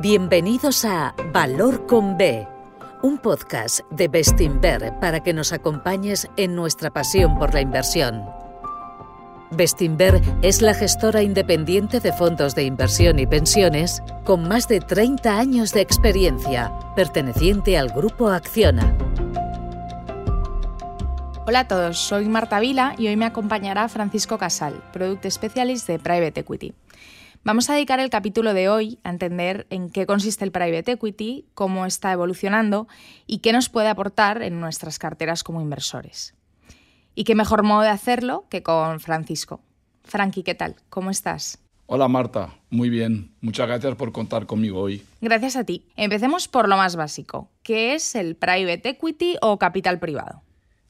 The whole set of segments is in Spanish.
Bienvenidos a Valor con B, un podcast de Bestinver para que nos acompañes en nuestra pasión por la inversión. Bestinver es la gestora independiente de fondos de inversión y pensiones con más de 30 años de experiencia, perteneciente al grupo Acciona. Hola a todos, soy Marta Vila y hoy me acompañará Francisco Casal, Product Specialist de Private Equity. Vamos a dedicar el capítulo de hoy a entender en qué consiste el private equity, cómo está evolucionando y qué nos puede aportar en nuestras carteras como inversores. Y qué mejor modo de hacerlo que con Francisco. Frankie, ¿qué tal? ¿Cómo estás? Hola Marta, muy bien. Muchas gracias por contar conmigo hoy. Gracias a ti. Empecemos por lo más básico. ¿Qué es el private equity o capital privado?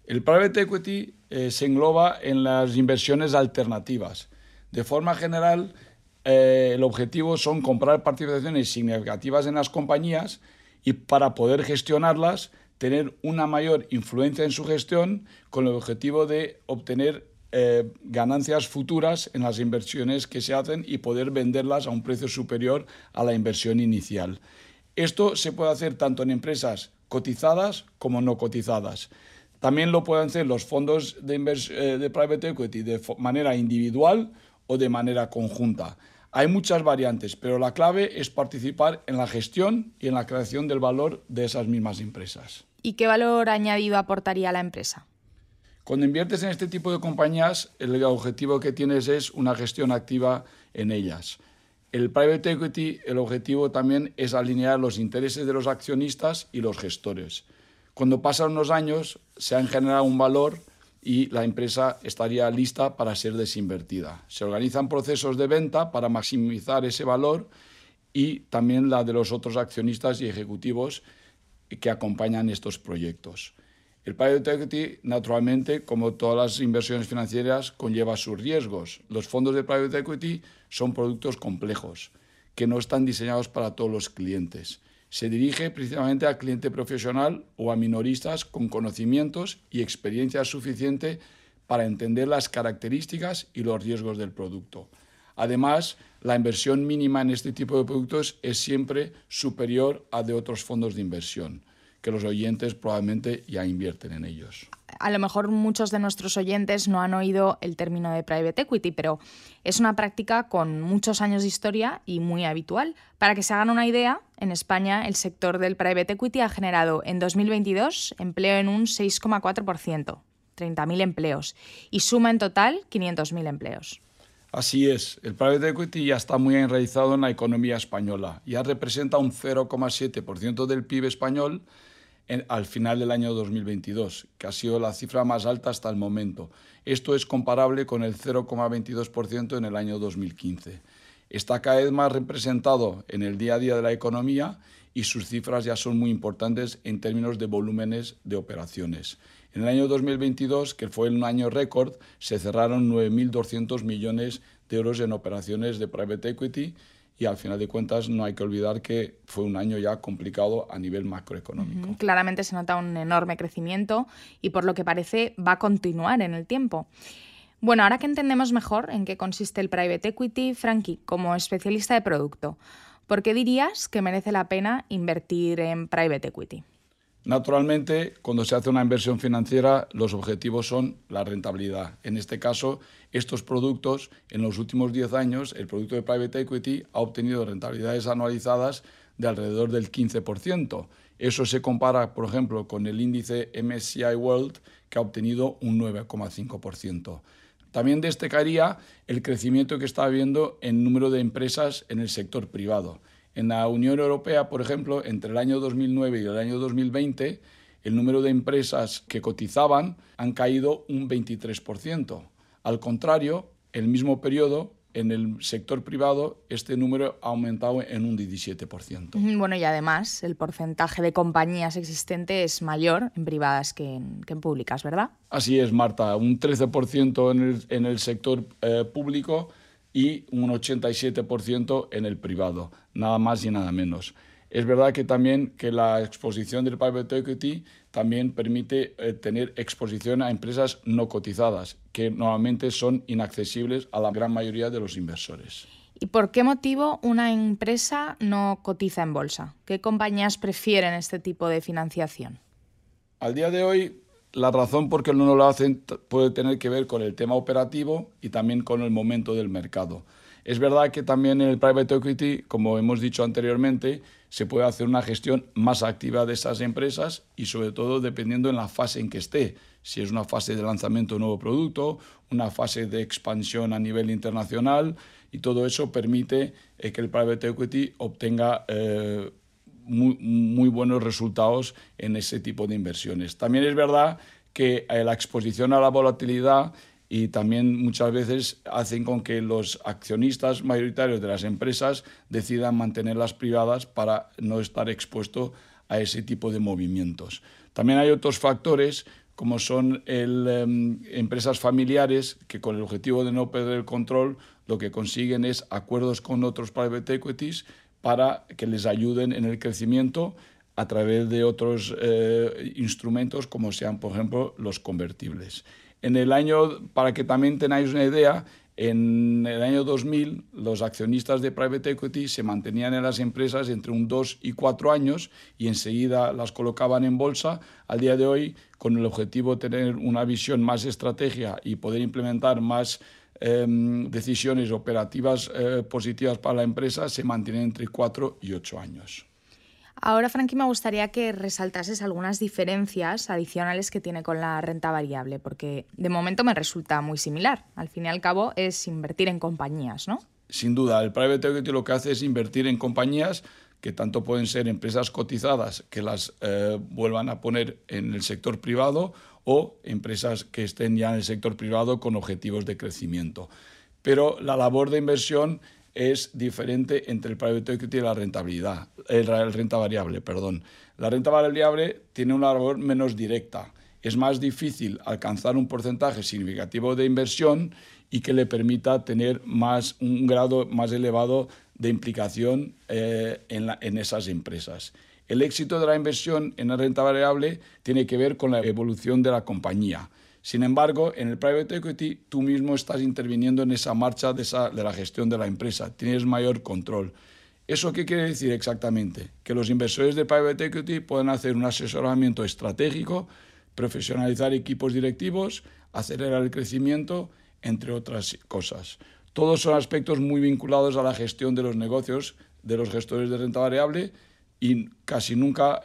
El private equity eh, se engloba en las inversiones alternativas. De forma general, eh, el objetivo son comprar participaciones significativas en las compañías y para poder gestionarlas tener una mayor influencia en su gestión con el objetivo de obtener eh, ganancias futuras en las inversiones que se hacen y poder venderlas a un precio superior a la inversión inicial. Esto se puede hacer tanto en empresas cotizadas como no cotizadas. También lo pueden hacer los fondos de, eh, de private equity de manera individual o de manera conjunta. Hay muchas variantes, pero la clave es participar en la gestión y en la creación del valor de esas mismas empresas. ¿Y qué valor añadido aportaría a la empresa? Cuando inviertes en este tipo de compañías, el objetivo que tienes es una gestión activa en ellas. El private equity, el objetivo también es alinear los intereses de los accionistas y los gestores. Cuando pasan unos años, se han generado un valor y la empresa estaría lista para ser desinvertida. Se organizan procesos de venta para maximizar ese valor y también la de los otros accionistas y ejecutivos que acompañan estos proyectos. El private equity, naturalmente, como todas las inversiones financieras, conlleva sus riesgos. Los fondos de private equity son productos complejos que no están diseñados para todos los clientes se dirige principalmente al cliente profesional o a minoristas con conocimientos y experiencia suficiente para entender las características y los riesgos del producto. Además, la inversión mínima en este tipo de productos es siempre superior a de otros fondos de inversión, que los oyentes probablemente ya invierten en ellos a lo mejor muchos de nuestros oyentes no han oído el término de private equity, pero es una práctica con muchos años de historia y muy habitual. Para que se hagan una idea, en España el sector del private equity ha generado en 2022 empleo en un 6,4%, 30.000 empleos, y suma en total 500.000 empleos. Así es, el private equity ya está muy enraizado en la economía española, ya representa un 0,7% del PIB español al final del año 2022, que ha sido la cifra más alta hasta el momento. Esto es comparable con el 0,22% en el año 2015. Está cada vez más representado en el día a día de la economía y sus cifras ya son muy importantes en términos de volúmenes de operaciones. En el año 2022, que fue un año récord, se cerraron 9.200 millones de euros en operaciones de private equity y al final de cuentas no hay que olvidar que fue un año ya complicado a nivel macroeconómico. Claramente se nota un enorme crecimiento y por lo que parece va a continuar en el tiempo. Bueno, ahora que entendemos mejor en qué consiste el private equity, Frankie, como especialista de producto, ¿por qué dirías que merece la pena invertir en private equity? Naturalmente, cuando se hace una inversión financiera, los objetivos son la rentabilidad. En este caso, estos productos, en los últimos 10 años, el producto de private equity ha obtenido rentabilidades anualizadas de alrededor del 15%. Eso se compara, por ejemplo, con el índice MSCI World, que ha obtenido un 9,5%. También destacaría el crecimiento que está habiendo en número de empresas en el sector privado. En la Unión Europea, por ejemplo, entre el año 2009 y el año 2020, el número de empresas que cotizaban han caído un 23%. Al contrario, el mismo periodo, en el sector privado, este número ha aumentado en un 17%. Bueno, y además, el porcentaje de compañías existentes es mayor en privadas que en, públicas, ¿verdad? Así es, Marta. Un 13% en el, en el sector eh, público y un 87% en el privado, nada más y nada menos. Es verdad que también que la exposición del private equity también permite eh, tener exposición a empresas no cotizadas, que normalmente son inaccesibles a la gran mayoría de los inversores. ¿Y por qué motivo una empresa no cotiza en bolsa? ¿Qué compañías prefieren este tipo de financiación? Al día de hoy, la razón por qué no lo hacen puede tener que ver con el tema operativo y también con el momento del mercado. Es verdad que también en el private equity, como hemos dicho anteriormente, se puede hacer una gestión más activa de esas empresas y sobre todo dependiendo en la fase en que esté. Si es una fase de lanzamiento de un nuevo producto, una fase de expansión a nivel internacional y todo eso permite eh, que el private equity obtenga eh, muy, buenos resultados en ese tipo de inversiones. También es verdad que eh, la exposición a la volatilidad y también muchas veces hacen con que los accionistas mayoritarios de las empresas decidan mantenerlas privadas para no estar expuesto a ese tipo de movimientos. También hay otros factores como son el, em, empresas familiares que con el objetivo de no perder el control lo que consiguen es acuerdos con otros private equities para que les ayuden en el crecimiento a través de otros eh, instrumentos como sean, por ejemplo, los convertibles. En el año, para que también tengáis una idea, en el año 2000 los accionistas de private equity se mantenían en las empresas entre un 2 y 4 años y enseguida las colocaban en bolsa. Al día de hoy, con el objetivo de tener una visión más estrategia y poder implementar más em, decisiones operativas eh, positivas para la empresa, se mantienen entre 4 y 8 años. Ahora, Frankie, me gustaría que resaltases algunas diferencias adicionales que tiene con la renta variable, porque de momento me resulta muy similar. Al fin y al cabo es invertir en compañías, ¿no? Sin duda, el private equity lo que hace es invertir en compañías que tanto pueden ser empresas cotizadas que las eh, vuelvan a poner en el sector privado o empresas que estén ya en el sector privado con objetivos de crecimiento. Pero la labor de inversión es diferente entre el private equity y la rentabilidad, el, renta variable, perdón. La renta variable tiene una labor menos directa. Es más difícil alcanzar un porcentaje significativo de inversión y que le permita tener más, un grado más elevado de implicación eh, en esas empresas. El éxito de la inversión en la renta variable tiene que ver con la evolución de la compañía. Sin embargo, en el private equity tú mismo estás interviniendo en esa marcha de, la gestión de la empresa, tienes mayor control. ¿Eso qué quiere decir exactamente? Que los inversores de private equity pueden hacer un asesoramiento estratégico, profesionalizar equipos directivos, acelerar el crecimiento, entre otras cosas. Todos son aspectos muy vinculados a la gestión de los negocios de los gestores de renta variable y casi nunca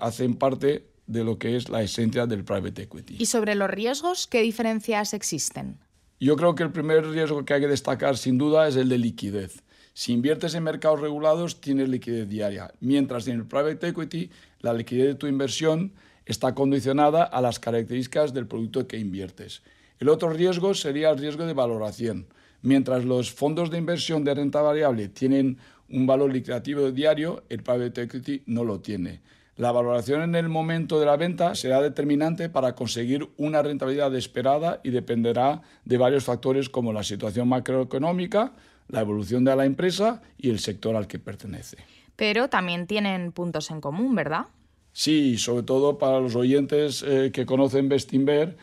hacen parte de lo que es la esencia del private equity. ¿Y sobre los riesgos, qué diferencias existen? Yo creo que el primer riesgo que hay que destacar sin duda es el de liquidez. Si inviertes en mercados regulados, tienes liquidez diaria, mientras en el private equity la liquidez de tu inversión está condicionada a las características del producto que inviertes. El otro riesgo sería el riesgo de valoración. Mientras los fondos de inversión de renta variable tienen un valor liquidativo diario, el private equity no lo tiene. La valoración en el momento de la venta será determinante para conseguir una rentabilidad esperada y dependerá de varios factores como la situación macroeconómica, la evolución de la empresa y el sector al que pertenece. Pero también tienen puntos en común, ¿verdad? Sí, sobre todo para los oyentes eh, que conocen Bestinver,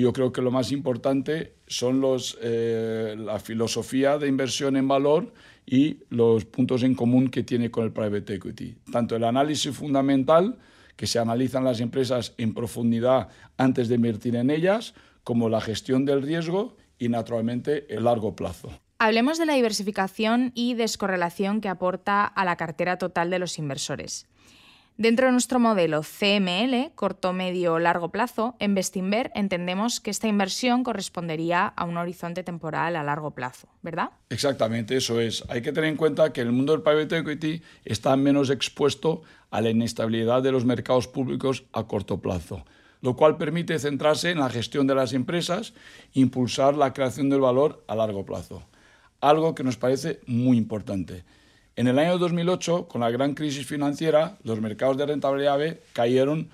yo creo que lo más importante son los, eh, la filosofía de inversión en valor y los puntos en común que tiene con el private equity. Tanto el análisis fundamental, que se analizan las empresas en profundidad antes de invertir en ellas, como la gestión del riesgo y, naturalmente, el largo plazo. Hablemos de la diversificación y descorrelación que aporta a la cartera total de los inversores. Dentro de nuestro modelo CML, corto, medio, largo plazo, en Bestinver entendemos que esta inversión correspondería a un horizonte temporal a largo plazo, ¿verdad? Exactamente, eso es. Hay que tener en cuenta que el mundo del private equity está menos expuesto a la inestabilidad de los mercados públicos a corto plazo, lo cual permite centrarse en la gestión de las empresas e impulsar la creación del valor a largo plazo, algo que nos parece muy importante. En el año 2008, con la gran crisis financiera, los mercados de renta variable cayeron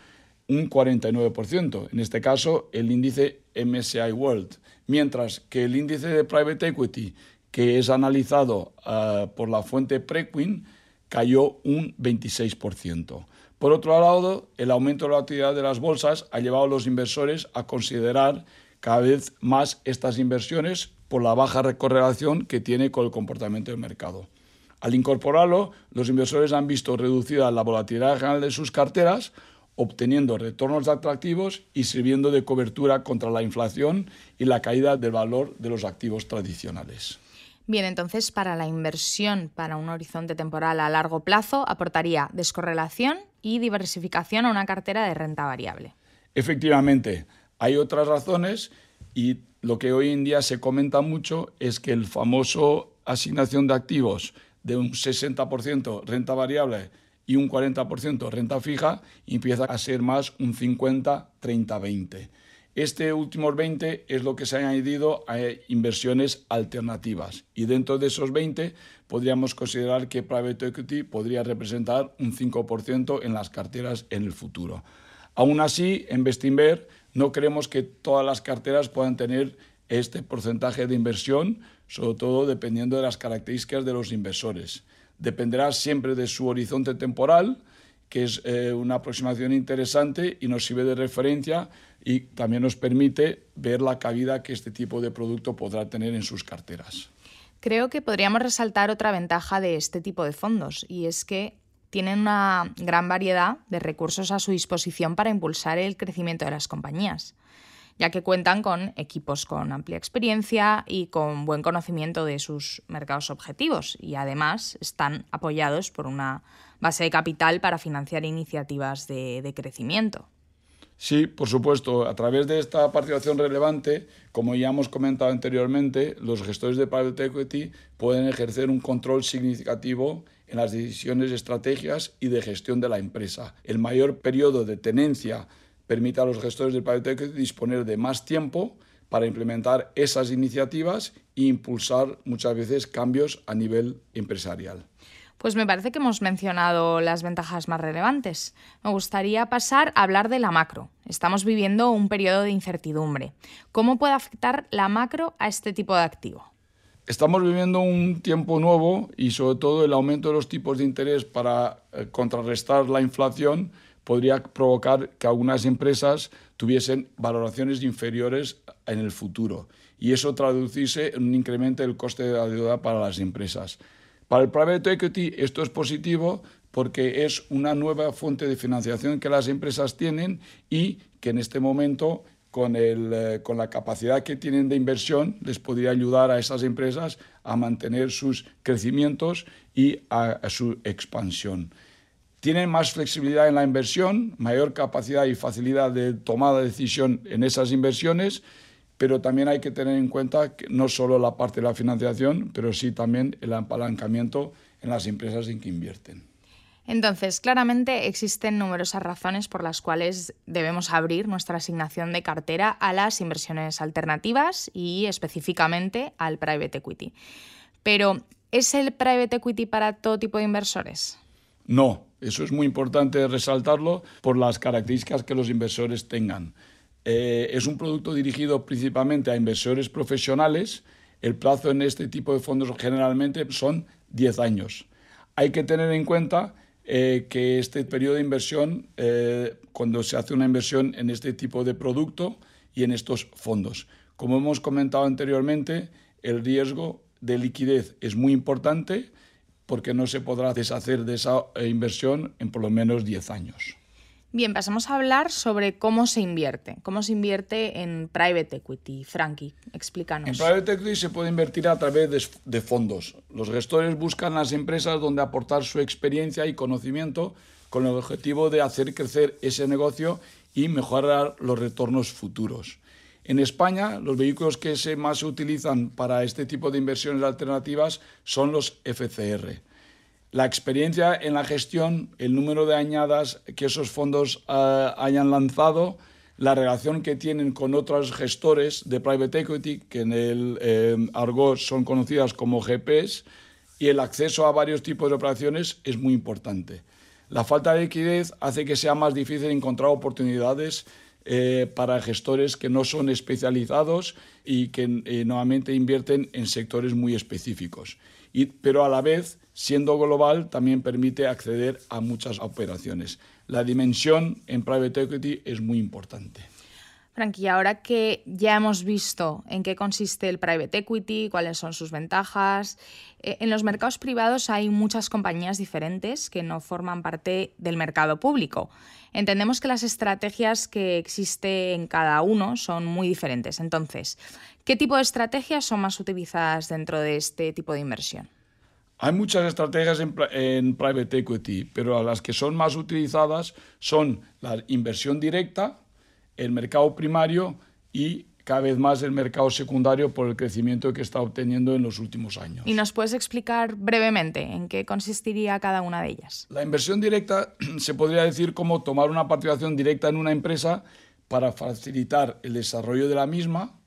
un 49%, en este caso el índice MSCI World, mientras que el índice de private equity, que es analizado ah, por la fuente Prequin, cayó un 26%. Por otro lado, el aumento de la actividad de las bolsas ha llevado a los inversores a considerar cada vez más estas inversiones por la baja correlación que tiene con el comportamiento del mercado. Al incorporarlo, los inversores han visto reducida la volatilidad general de sus carteras, obteniendo retornos atractivos y sirviendo de cobertura contra la inflación y la caída del valor de los activos tradicionales. Bien, entonces para la inversión para un horizonte temporal a largo plazo aportaría descorrelación y diversificación a una cartera de renta variable. Efectivamente, hay otras razones y lo que hoy en día se comenta mucho es que el famoso asignación de activos de un 60% renta variable y un 40% renta fija empieza a ser más un 50-30-20. Este último 20 es lo que se ha añadido a inversiones alternativas y dentro de esos 20 podríamos considerar que private equity podría representar un 5% en las carteras en el futuro. Aún así, en Bestinver no creemos que todas las carteras puedan tener este porcentaje de inversión, sobre todo dependiendo de las características de los inversores. Dependerá siempre de su horizonte temporal, que es eh, una aproximación interesante y nos sirve de referencia y también nos permite ver la cabida que este tipo de producto podrá tener en sus carteras. Creo que podríamos resaltar otra ventaja de este tipo de fondos y es que tienen una gran variedad de recursos a su disposición para impulsar el crecimiento de las compañías, ya que cuentan con equipos con amplia experiencia y con buen conocimiento de sus mercados objetivos y además están apoyados por una base de capital para financiar iniciativas de, crecimiento. Sí, por supuesto. A través de esta participación relevante, como ya hemos comentado anteriormente, los gestores de private equity pueden ejercer un control significativo en las decisiones, estrategias y de gestión de la empresa. El mayor periodo de tenencia permite a los gestores de private equity disponer de más tiempo para implementar esas iniciativas e impulsar muchas veces cambios a nivel empresarial. Pues me parece que hemos mencionado las ventajas más relevantes. Me gustaría pasar a hablar de la macro. Estamos viviendo un periodo de incertidumbre. ¿Cómo puede afectar la macro a este tipo de activo? Estamos viviendo un tiempo nuevo y sobre todo el aumento de los tipos de interés para eh, contrarrestar la inflación podría provocar que algunas empresas tuviesen valoraciones inferiores en el futuro y eso traducirse en un incremento del coste de la deuda para las empresas. Para el private equity esto es positivo porque es una nueva fuente de financiación que las empresas tienen y que en este momento con, eh, con, la capacidad que tienen de inversión, les podría ayudar a esas empresas a mantener sus crecimientos y a, su expansión. Tienen más flexibilidad en la inversión, mayor capacidad y facilidad de tomada de decisión en esas inversiones pero también hay que tener en cuenta que no solo la parte de la financiación, pero sí también el apalancamiento en las empresas en que invierten. Entonces, claramente existen numerosas razones por las cuales debemos abrir nuestra asignación de cartera a las inversiones alternativas y específicamente al private equity. Pero, ¿es el private equity para todo tipo de inversores? No, eso es muy importante resaltarlo por las características que los inversores tengan. Eh, es un producto dirigido principalmente a inversores profesionales. El plazo en este tipo de fondos generalmente son 10 años. Hay que tener en cuenta eh, que este periodo de inversión, eh, cuando se hace una inversión en este tipo de producto y en estos fondos, como hemos comentado anteriormente, el riesgo de liquidez es muy importante porque no se podrá deshacer de esa inversión en por lo menos 10 años. Bien, pasamos a hablar sobre cómo se invierte. ¿Cómo se invierte en private equity? Frankie, explícanos. En private equity se puede invertir a través de, de, fondos. Los gestores buscan las empresas donde aportar su experiencia y conocimiento con el objetivo de hacer crecer ese negocio y mejorar los retornos futuros. En España, los vehículos que se más se utilizan para este tipo de inversiones alternativas son los FCR la experiencia en la gestión, el número de añadas que esos fondos eh, hayan lanzado, la relación que tienen con otros gestores de private equity, que en el eh, argot son conocidas como GPs, y el acceso a varios tipos de operaciones es muy importante. La falta de liquidez hace que sea más difícil encontrar oportunidades eh, para gestores que no son especializados y que normalmente invierten en sectores muy específicos. Pero a la vez siendo global, también permite acceder a muchas operaciones. La dimensión en private equity es muy importante. Frankie, ahora que ya hemos visto en qué consiste el private equity, cuáles son sus ventajas, eh, en los mercados privados hay muchas compañías diferentes que no forman parte del mercado público. Entendemos que las estrategias que existen en cada uno son muy diferentes. Entonces, ¿qué tipo de estrategias son más utilizadas dentro de este tipo de inversión? Hay muchas estrategias en, en, private equity, pero las que son más utilizadas son la inversión directa, el mercado primario y cada vez más el mercado secundario por el crecimiento que está obteniendo en los últimos años. ¿Y nos puedes explicar brevemente en qué consistiría cada una de ellas? La inversión directa se podría decir como tomar una participación directa en una empresa para facilitar el desarrollo de la misma.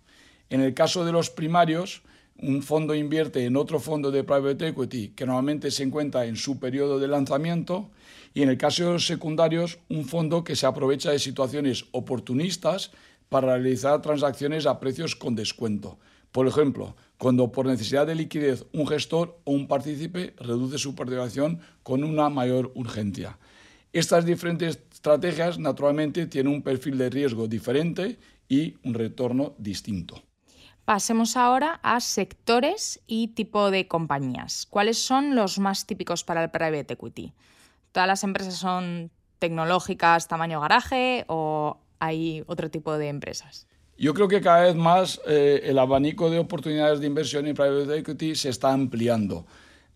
En el caso de los primarios, un fondo invierte en otro fondo de private equity que normalmente se encuentra en su periodo de lanzamiento y en el caso de los secundarios, un fondo que se aprovecha de situaciones oportunistas para realizar transacciones a precios con descuento. Por ejemplo, cuando por necesidad de liquidez un gestor o un partícipe reduce su participación con una mayor urgencia. Estas diferentes estrategias naturalmente tienen un perfil de riesgo diferente y un retorno distinto. Pasemos ahora a sectores y tipo de compañías. ¿Cuáles son los más típicos para el private equity? ¿Todas las empresas son tecnológicas, tamaño garaje o hay otro tipo de empresas? Yo creo que cada vez más eh, el abanico de oportunidades de inversión en private equity se está ampliando.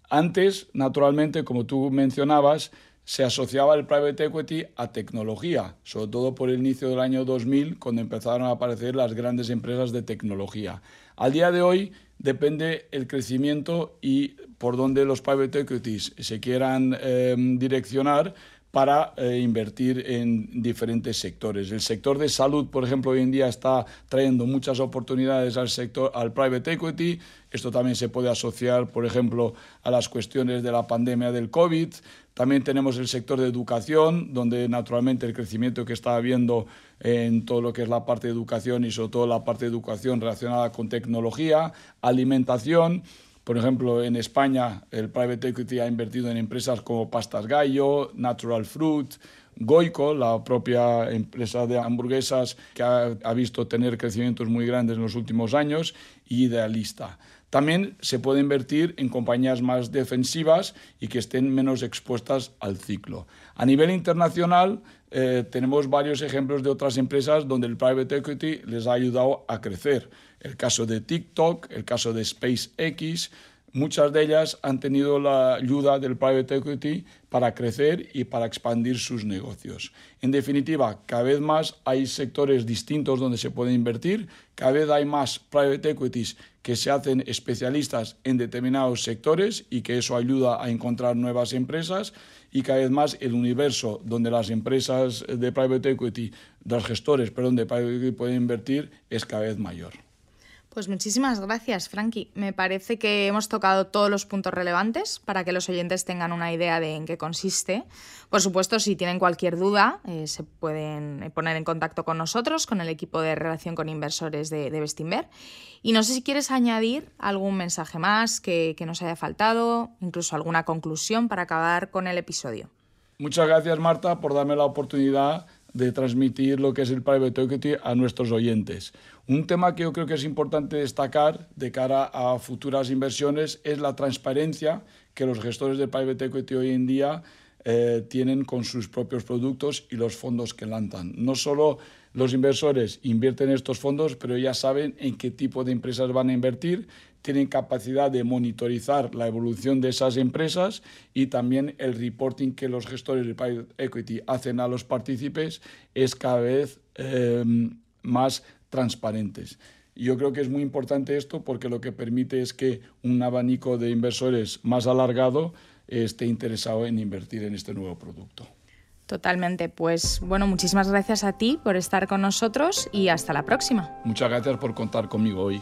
Antes, naturalmente, como tú mencionabas, se asociaba el private equity a tecnología, sobre todo por el inicio del año 2000, cuando empezaron a aparecer las grandes empresas de tecnología. Al día de hoy depende el crecimiento y por dónde los private equities se quieran eh, direccionar para eh, invertir en diferentes sectores. El sector de salud, por ejemplo, hoy en día está trayendo muchas oportunidades al sector al private equity. Esto también se puede asociar, por ejemplo, a las cuestiones de la pandemia del COVID. También tenemos el sector de educación, donde naturalmente el crecimiento que está habiendo en todo lo que es la parte de educación y sobre todo la parte de educación relacionada con tecnología, alimentación por ejemplo, en España el private equity ha invertido en empresas como Pastas Gallo, Natural Fruit, Goico, la propia empresa de hamburguesas que ha, ha, visto tener crecimientos muy grandes en los últimos años, y Idealista. También se puede invertir en compañías más defensivas y que estén menos expuestas al ciclo. A nivel internacional, eh, tenemos varios ejemplos de otras empresas donde el private equity les ha ayudado a crecer. El caso de TikTok, el caso de SpaceX, muchas de ellas han tenido la ayuda del private equity para crecer y para expandir sus negocios. En definitiva, cada vez más hay sectores distintos donde se puede invertir, cada vez hay más private equities que se hacen especialistas en determinados sectores y que eso ayuda a encontrar nuevas empresas y cada vez más el universo donde las empresas de private equity, los gestores, perdón, de private equity pueden invertir es cada vez mayor. Pues muchísimas gracias, Frankie. Me parece que hemos tocado todos los puntos relevantes para que los oyentes tengan una idea de en qué consiste. Por supuesto, si tienen cualquier duda, eh, se pueden poner en contacto con nosotros, con el equipo de relación con inversores de, de Bestinver. Y no sé si quieres añadir algún mensaje más que, que nos haya faltado, incluso alguna conclusión para acabar con el episodio. Muchas gracias, Marta, por darme la oportunidad de transmitir lo que es el private equity a nuestros oyentes. Un tema que yo creo que es importante destacar de cara a futuras inversiones es la transparencia que los gestores de private equity hoy en día eh, tienen con sus propios productos y los fondos que lanzan. No solo los inversores invierten en estos fondos, pero ya saben en qué tipo de empresas van a invertir, tienen capacidad de monitorizar la evolución de esas empresas y también el reporting que los gestores de private equity hacen a los partícipes es cada vez eh, más transparentes. Yo creo que es muy importante esto porque lo que permite es que un abanico de inversores más alargado esté interesado en invertir en este nuevo producto. Totalmente. Pues bueno, muchísimas gracias a ti por estar con nosotros y hasta la próxima. Muchas gracias por contar conmigo hoy.